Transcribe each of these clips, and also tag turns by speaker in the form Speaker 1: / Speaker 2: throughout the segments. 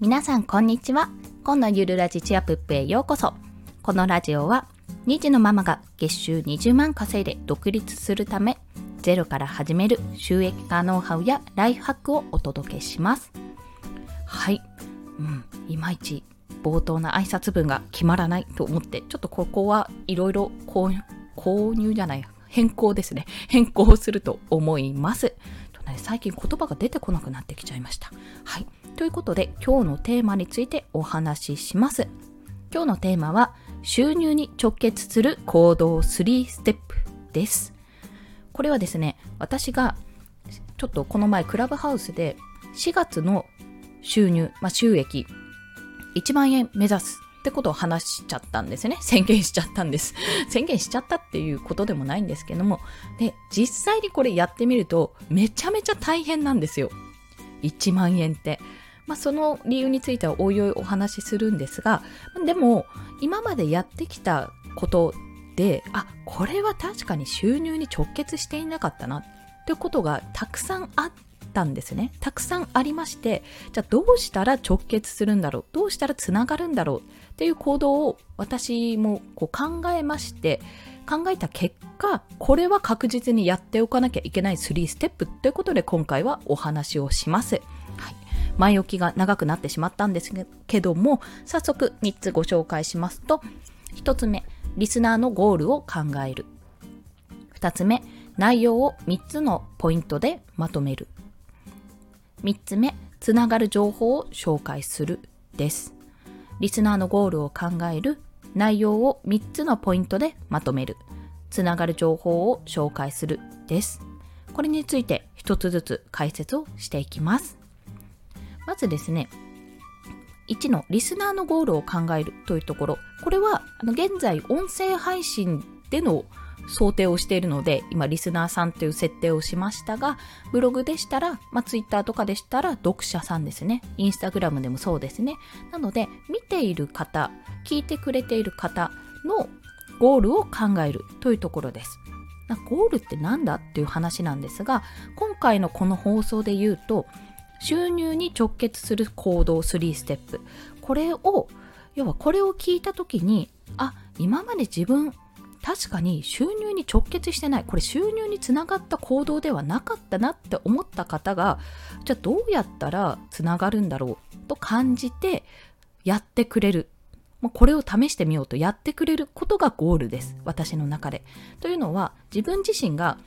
Speaker 1: 皆さんこんにちは。今のゆるラジチアプップへようこそ。このラジオは2児のママが月収20万稼いで独立するためゼロから始める収益化ノウハウやライフハックをお届けします。はい。うん。いまいち冒頭の挨拶文が決まらないと思ってちょっとここはいろいろ購入じゃない変更ですね。変更すると思います。最近言葉が出てこなくなってきちゃいました。はい。ということで今日のテーマについてお話しします。今日のテーマは収入に直結する行動3ステップです。これはですね、私がちょっとこの前クラブハウスで4月の収入、まあ、収益1万円目指すってことを話しちゃったんですね。宣言しちゃったんです。宣言しちゃったっていうことでもないんですけども。で、実際にこれやってみるとめちゃめちゃ大変なんですよ。1万円って。まあ、その理由についてはおいおいお話しするんですがでも今までやってきたことであこれは確かに収入に直結していなかったなっていうことがたくさんあったんですねたくさんありましてじゃあどうしたら直結するんだろうどうしたらつながるんだろうっていう行動を私もこう考えまして考えた結果これは確実にやっておかなきゃいけない3ステップということで今回はお話をします。前置きが長くなってしまったんですけども、早速3つご紹介しますと、1つ目、リスナーのゴールを考える。2つ目、内容を3つのポイントでまとめる。3つ目、つながる情報を紹介するです。リスナーのゴールを考える、内容を3つのポイントでまとめる、つながる情報を紹介するです。これについて1つずつ解説をしていきます。まずですね、1のリスナーのゴールを考えるというところ、これはあの現在音声配信での想定をしているので、今リスナーさんという設定をしましたが、ブログでしたら、まあ、ツイッターとかでしたら読者さんですね。インスタグラムでもそうですね。なので、見ている方、聞いてくれている方のゴールを考えるというところです。ゴールって何だっていう話なんですが、今回のこの放送で言うと、収入に直結する行動3ステップこれを要はこれを聞いた時にあ今まで自分確かに収入に直結してない。これ収入につながった行動ではなかったなって思った方がじゃあどうやったらつながるんだろうと感じてやってくれる。これを試してみようとやってくれることがゴールです。私の中で。というのは自分自身が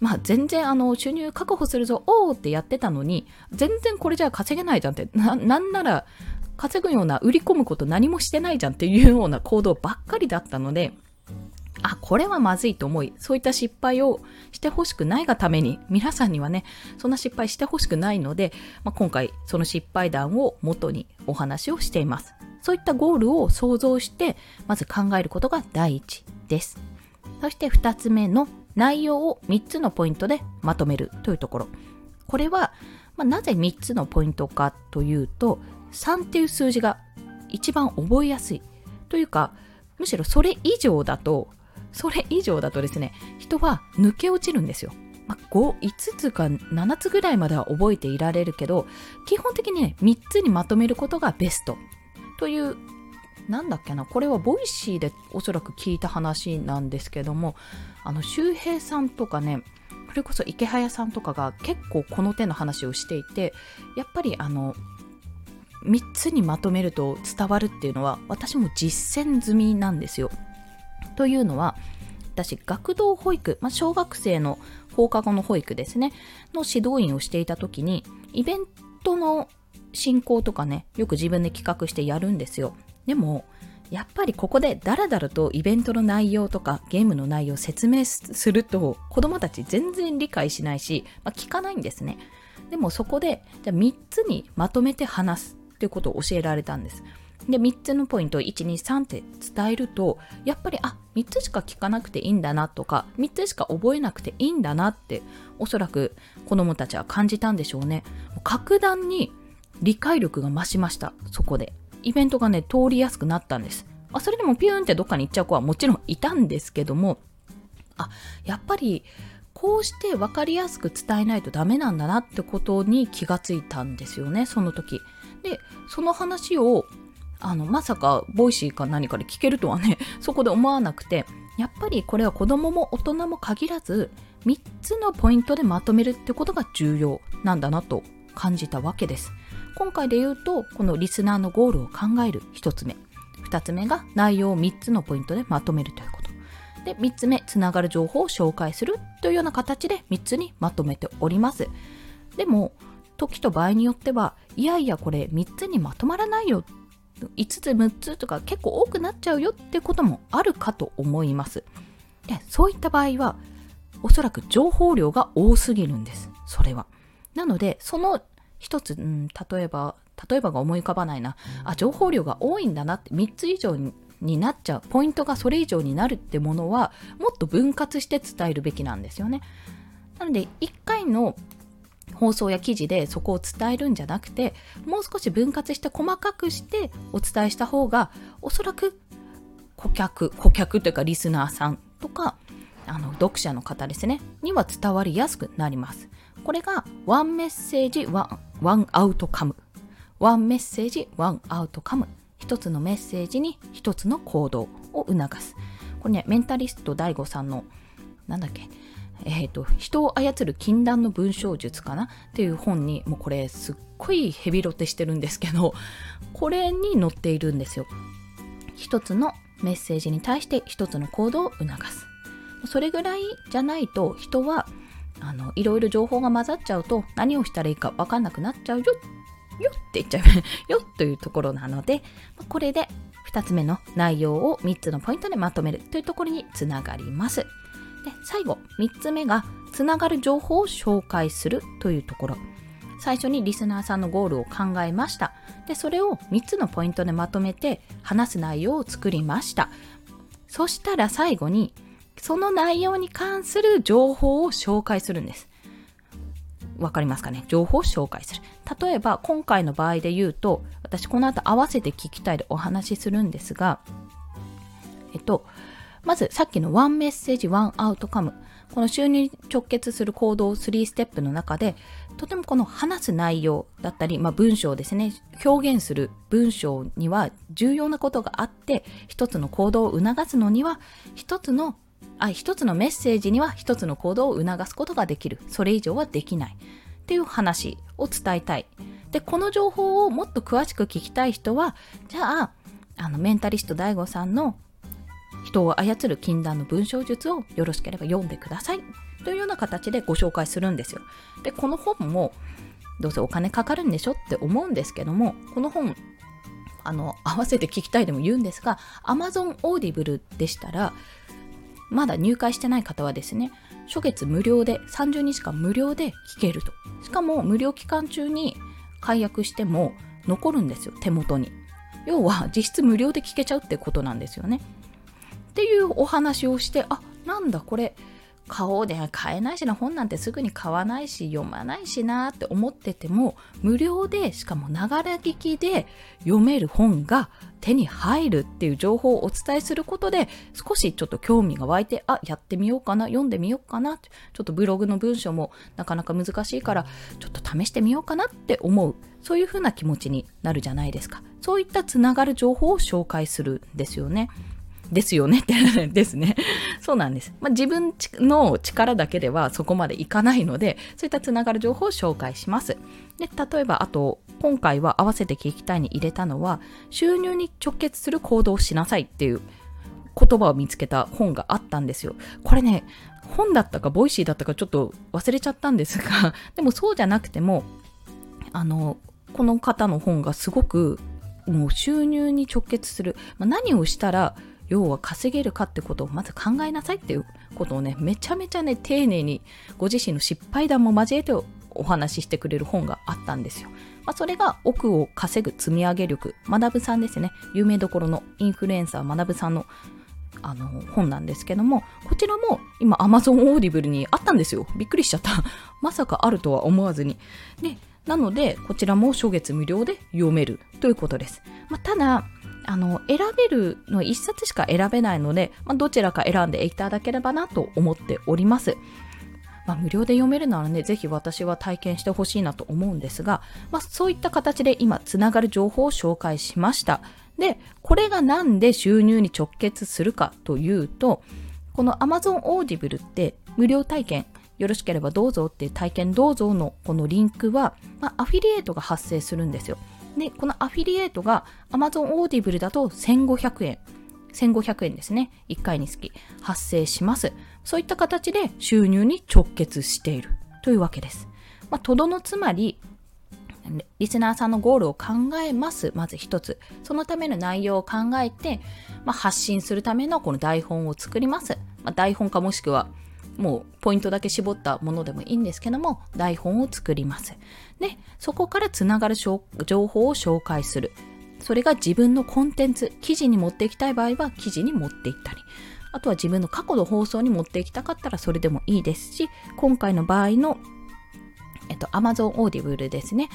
Speaker 1: まあ全然あの収入確保するぞ、おーってやってたのに、全然これじゃ稼げないじゃんって、な、なんなら稼ぐような売り込むこと何もしてないじゃんっていうような行動ばっかりだったので、あ、これはまずいと思い、そういった失敗をしてほしくないがために、皆さんにはね、そんな失敗してほしくないので、まあ、今回その失敗談を元にお話をしています。そういったゴールを想像して、まず考えることが第一です。そして二つ目の内容を3つのポイントでまとめるというところ。これは、まあ、なぜ3つのポイントかというと、3っていう数字が一番覚えやすい。というか、むしろそれ以上だと、それ以上だとですね、人は抜け落ちるんですよ。まあ、5, つか7つぐらいまでは覚えていられるけど、基本的にね、3つにまとめることがベストというなんだっけなこれは Voicy でおそらく聞いた話なんですけどもあの周平さんとかねそれこそイケハヤさんとかが結構この手の話をしていてやっぱりあの3つにまとめると伝わるっていうのは私も実践済みなんですよ。というのは私学童保育、まあ、小学生の放課後の保育ですねの指導員をしていた時にイベントの進行とかねよく自分で企画してやるんですよ。でもやっぱりここでダラダラとイベントの内容とかゲームの内容を説明すると子供たち全然理解しないし、まあ、聞かないんですね。でもそこでじゃあ3つにまとめて話すっていうことを教えられたんです。で、3つのポイントを1、2、3って伝えると、やっぱり、あ、3つしか聞かなくていいんだなとか、3つしか覚えなくていいんだなって、おそらく子供たちは感じたんでしょうね。格段に理解力が増しました、そこで。イベントがね、通りやすくなったんです。あそれでもピューンってどっかに行っちゃう子はもちろんいたんですけども、あ、やっぱりこうして分かりやすく伝えないとダメなんだなってことに気がついたんですよね、その時。で、その話をあのまさか Voicy か何かで聞けるとはね そこで思わなくてやっぱりこれは子供も大人も限らず3つのポイントでまとめるってことが重要なんだなと感じたわけです。今回で言うとこのリスナーのゴールを考える1つ目。2つ目が内容を3つのポイントでまとめるということ。で3つ目つながる情報を紹介するというような形で3つにまとめております。でも時と場合によってはいやいやこれ3つにまとまらないよ5つ6つとか結構多くなっちゃうよってこともあるかと思います。でそういった場合はおそらく情報量が多すぎるんです。それは。なのでその一つ、うん、例えば例えばが思い浮かばないな。あ情報量が多いんだなって3つ以上にになっちゃうポイントがそれ以上になるってものはもっと分割して伝えるべきなんですよね。なので1回の放送や記事でそこを伝えるんじゃなくてもう少し分割して細かくしてお伝えした方がおそらく顧客顧客というかリスナーさんとかあの読者の方ですねには伝わりやすくなります。これが one message one one outcome。one message one outcome。一つのメッセージに一つの行動を促す。これねメンタリスト DAIGO さんのなんだっけえっ、ー、と、人を操る禁断の文章術かな？っていう本に、もうこれすっごいヘビロテしてるんですけど、これに載っているんですよ。一つのメッセージに対して一つの行動を促す。それぐらいじゃないと人はあのいろいろ情報が混ざっちゃうと何をしたらいいか分かんなくなっちゃうよよって言っちゃう よというところなのでこれで2つ目の内容を3つのポイントでまとめるというところにつながります。で最後3つ目がつながる情報を紹介するというところ。最初にリスナーさんのゴールを考えました。でそれを3つのポイントでまとめて話す内容を作りました。そしたら最後にその内容に関する情報を紹介するんです。わかりますかね？情報を紹介する。例えば今回の場合で言うと私この後合わせて聞きたいでお話しするんですがえっとまずさっきのワンメッセージ、ワンアウトカム。この収入直結する行動3ステップの中で、とてもこの話す内容だったり、まあ、文章ですね、表現する文章には重要なことがあって、一つの行動を促すのには、一つのあ一つのメッセージには一つの行動を促すことができる。それ以上はできない。っていう話を伝えたい。で、この情報をもっと詳しく聞きたい人は、じゃあ、あの、メンタリスト DAIGO さんの人を操る禁断の文章術をよろしければ読んでくださいというような形でご紹介するんですよ。で、この本もどうせお金かかるんでしょって思うんですけども、この本、あの、合わせて聞きたいでも言うんですが、Amazon Audible でしたら、まだ入会してない方はですね、初月無料で、30日間無料で聞けると。しかも無料期間中に解約しても残るんですよ、手元に。要は実質無料で聞けちゃうってことなんですよね。っていうお話をしてあなんだこれ買おうで買えないしな本なんてすぐに買わないし読まないしなって思ってても無料でしかもながら聞きで読める本が手に入るっていう情報をお伝えすることで少しちょっと興味が湧いてあやってみようかな読んでみようかなちょっとブログの文章もなかなか難しいからちょっと試してみようかなって思うそういうふうな気持ちになるじゃないですかそういったつながる情報を紹介するんですよね。ですよねってですね。そうなんです。まあ、自分の力だけではそこまでいかないので、そういったつながる情報を紹介します。で、例えば、あと、今回は合わせて聞きたいに入れたのは、収入に直結する行動をしなさいっていう言葉を見つけた本があったんですよ。これね、本だったか、 Voicy だったかちょっと忘れちゃったんですが、でもそうじゃなくても、あの、この方の本がすごくもう収入に直結する、まあ、何をしたら要は稼げるかってことをまず考えなさいっていうことをねめちゃめちゃね丁寧にご自身の失敗談も交えてお話ししてくれる本があったんですよ。まあ、それが奥を稼ぐ積み上げ力、学さんですね。有名どころのインフルエンサー学さんのあの本なんですけども、こちらも今 Amazon Audible にあったんですよ。びっくりしちゃった。まさかあるとは思わずに。で、なので、こちらも初月無料で読めるということです。まあ、ただ、あの、選べるの1冊しか選べないので、まあ、どちらか選んでいただければなと思っております。まあ、無料で読めるならね、ぜひ私は体験してほしいなと思うんですが、まあ、そういった形で今、つながる情報を紹介しました。で、これがなんで収入に直結するかというと、この Amazon Audible って無料体験、よろしければどうぞっていう体験どうぞのこのリンクは、まあ、アフィリエイトが発生するんですよ。で、このアフィリエイトが Amazon Audible だと1500円。1500円ですね。1回につき発生します。そういった形で収入に直結しているというわけです。まあ、とどのつまり、リスナーさんのゴールを考えます。まず一つ。そのための内容を考えて、まあ、発信するためのこの台本を作ります。まあ、台本かもしくは、もうポイントだけ絞ったものでもいいんですけども、台本を作ります。で、そこからつながる情報を紹介する。それが自分のコンテンツ、記事に持っていきたい場合は記事に持っていったり。あとは自分の過去の放送に持っていきたかったらそれでもいいですし、今回の場合のえっと、Amazon Audible ですね、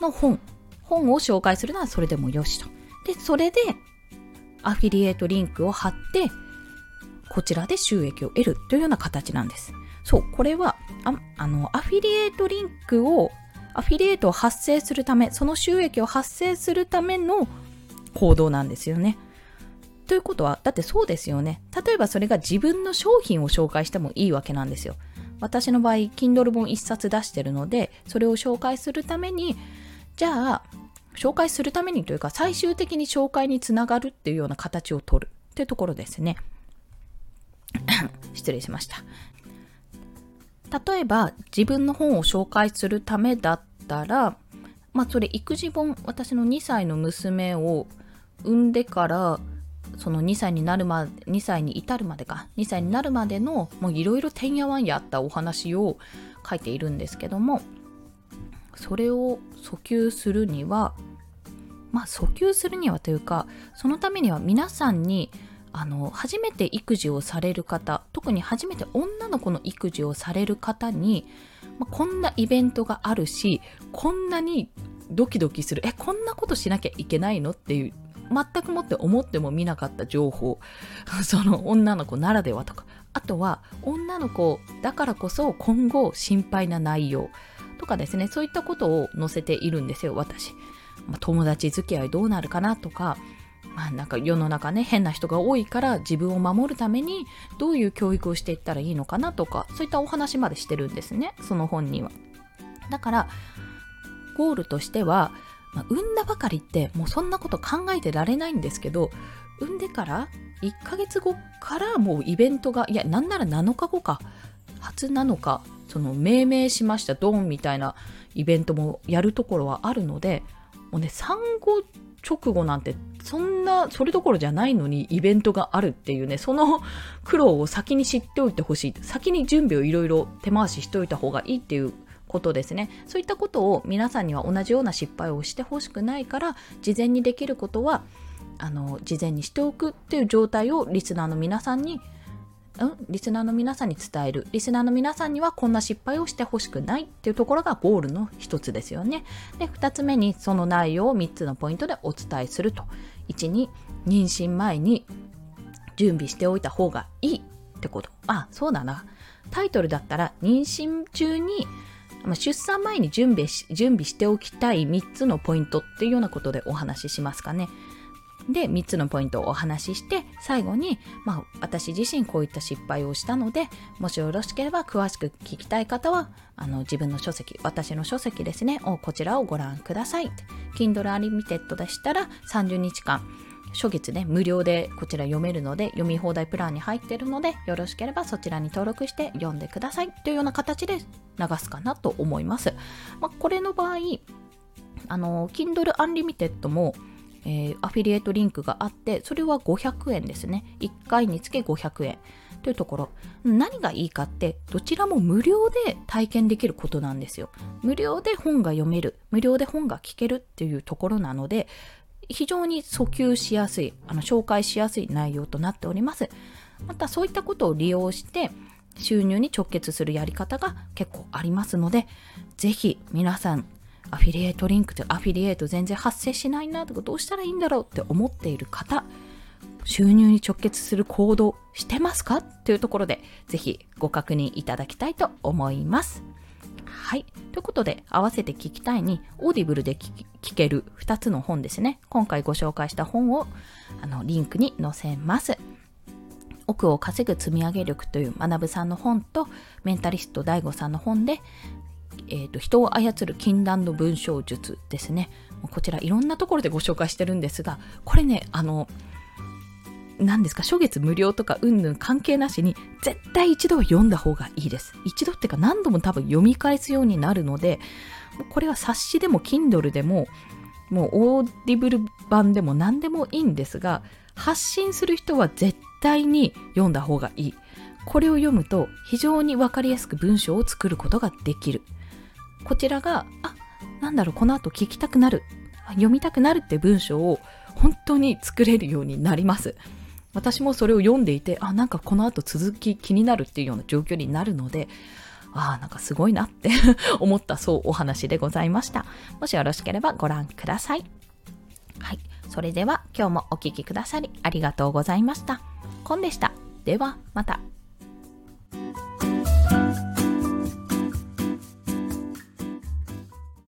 Speaker 1: の本、本を紹介するのはそれでもよしと。で、それで、アフィリエイトリンクを貼って、こちらで収益を得るというような形なんです。そう、これは、ああの、アフィリエイトリンクを、アフィリエイトを発生するため、その収益を発生するための行動なんですよね。ということは、だってそうですよね。例えばそれが自分の商品を紹介してもいいわけなんですよ。私の場合 Kindle 本1冊出してるのでそれを紹介するためにじゃあ紹介するためにというか最終的に紹介につながるっていうような形を取るっていうところですね 失礼しました。例えば自分の本を紹介するためだったらまあそれ育児本私の2歳の娘を産んでからその2歳になるまで2歳に至るまでか2歳になるまでのもういろいろてんやわんやったお話を書いているんですけどもそれを訴求するにはまあ訴求するにはというかそのためには皆さんにあの初めて育児をされる方特に初めて女の子の育児をされる方に、まあ、こんなイベントがあるしこんなにドキドキする。えこんなことしなきゃいけないのっていう全くもって思っても見なかった情報。その女の子ならではとか。あとは女の子だからこそ今後心配な内容。とかですね。そういったことを載せているんですよ私、まあ、友達付き合いどうなるかなとかまあなんか世の中ね変な人が多いから自分を守るためにどういう教育をしていったらいいのかなとかそういったお話までしてるんですねその本には。だからゴールとしてはまあ、産んだばかりってもうそんなこと考えてられないんですけど産んでから1ヶ月後からもうイベントがいやなんなら7日後か初7日その命名しましたドンみたいなイベントもやるところはあるのでもうね産後直後なんてそんなそれどころじゃないのにイベントがあるっていうねその苦労を先に知っておいてほしい。先に準備をいろいろ手回ししておいた方がいいっていうことですね。そういったことを皆さんには同じような失敗をしてほしくないから事前にできることはあの事前にしておくっていう状態をリスナーの皆さんにうん、リスナーの皆さんに伝える。リスナーの皆さんにはこんな失敗をしてほしくないっていうところがゴールの一つですよね。で、二つ目にその内容を3つのポイントでお伝えすると。1に、妊娠前に準備しておいた方がいいってこと。あ、そうだな。タイトルだったら、妊娠中にま、出産前に準備し準備しておきたい3つのポイントっていうようなことでお話ししますかね。で、3つのポイントをお話しして、最後に、まあ、私自身こういった失敗をしたので、もしよろしければ詳しく聞きたい方は、あの、自分の書籍、私の書籍ですね、をこちらをご覧ください。Kindle Unlimited でしたら30日間、初月ね、無料でこちら読めるので、読み放題プランに入ってるので、よろしければそちらに登録して読んでくださいというような形で流すかなと思います。まあ、これの場合、あの、Kindle Unlimited も、えー、アフィリエイトリンクがあって、それは500円ですね。1回につけ500円。というところ何がいいかってどちらも無料で体験できることなんですよ無料で本が読める無料で本が聞けるっていうところなので非常に訴求しやすい、あの紹介しやすい内容となっております。またそういったことを利用して収入に直結するやり方が結構ありますので、ぜひ皆さん、アフィリエイトリンクとアフィリエイト全然発生しないなとかどうしたらいいんだろうって思っている方、収入に直結する行動してますかというところで、ぜひご確認いただきたいと思います。はい。ということで、合わせて聞きたいに、オーディブルで聞ける2つの本ですね。今回ご紹介した本を、あの、リンクに載せます。億を稼ぐ積み上げ力というマナブさんの本と、メンタリスト DAIGO さんの本で、えーと、人を操る禁断の文章術ですね。こちらいろんなところでご紹介してるんですが、これね、あの、何ですか、初月無料とかうんぬん関係なしに、絶対一度は読んだ方がいいです。一度っていうか何度も多分読み返すようになるので、これは冊子でも Kindle でも、もうオーディブル版でも何でもいいんですが、発信する人は絶対に読んだ方がいい。これを読むと非常にわかりやすく文章を作ることができる。こちらが、あ、なんだろう、この後聞きたくなる、読みたくなるって文章を本当に作れるようになります。私もそれを読んでいて、あ、なんかこの後続き気になるっていうような状況になるので、ああ、なんかすごいなって 思ったそうお話でございました。もしよろしければご覧ください。はい。それでは今日もお聴きくださりありがとうございました。コンでした。ではまた。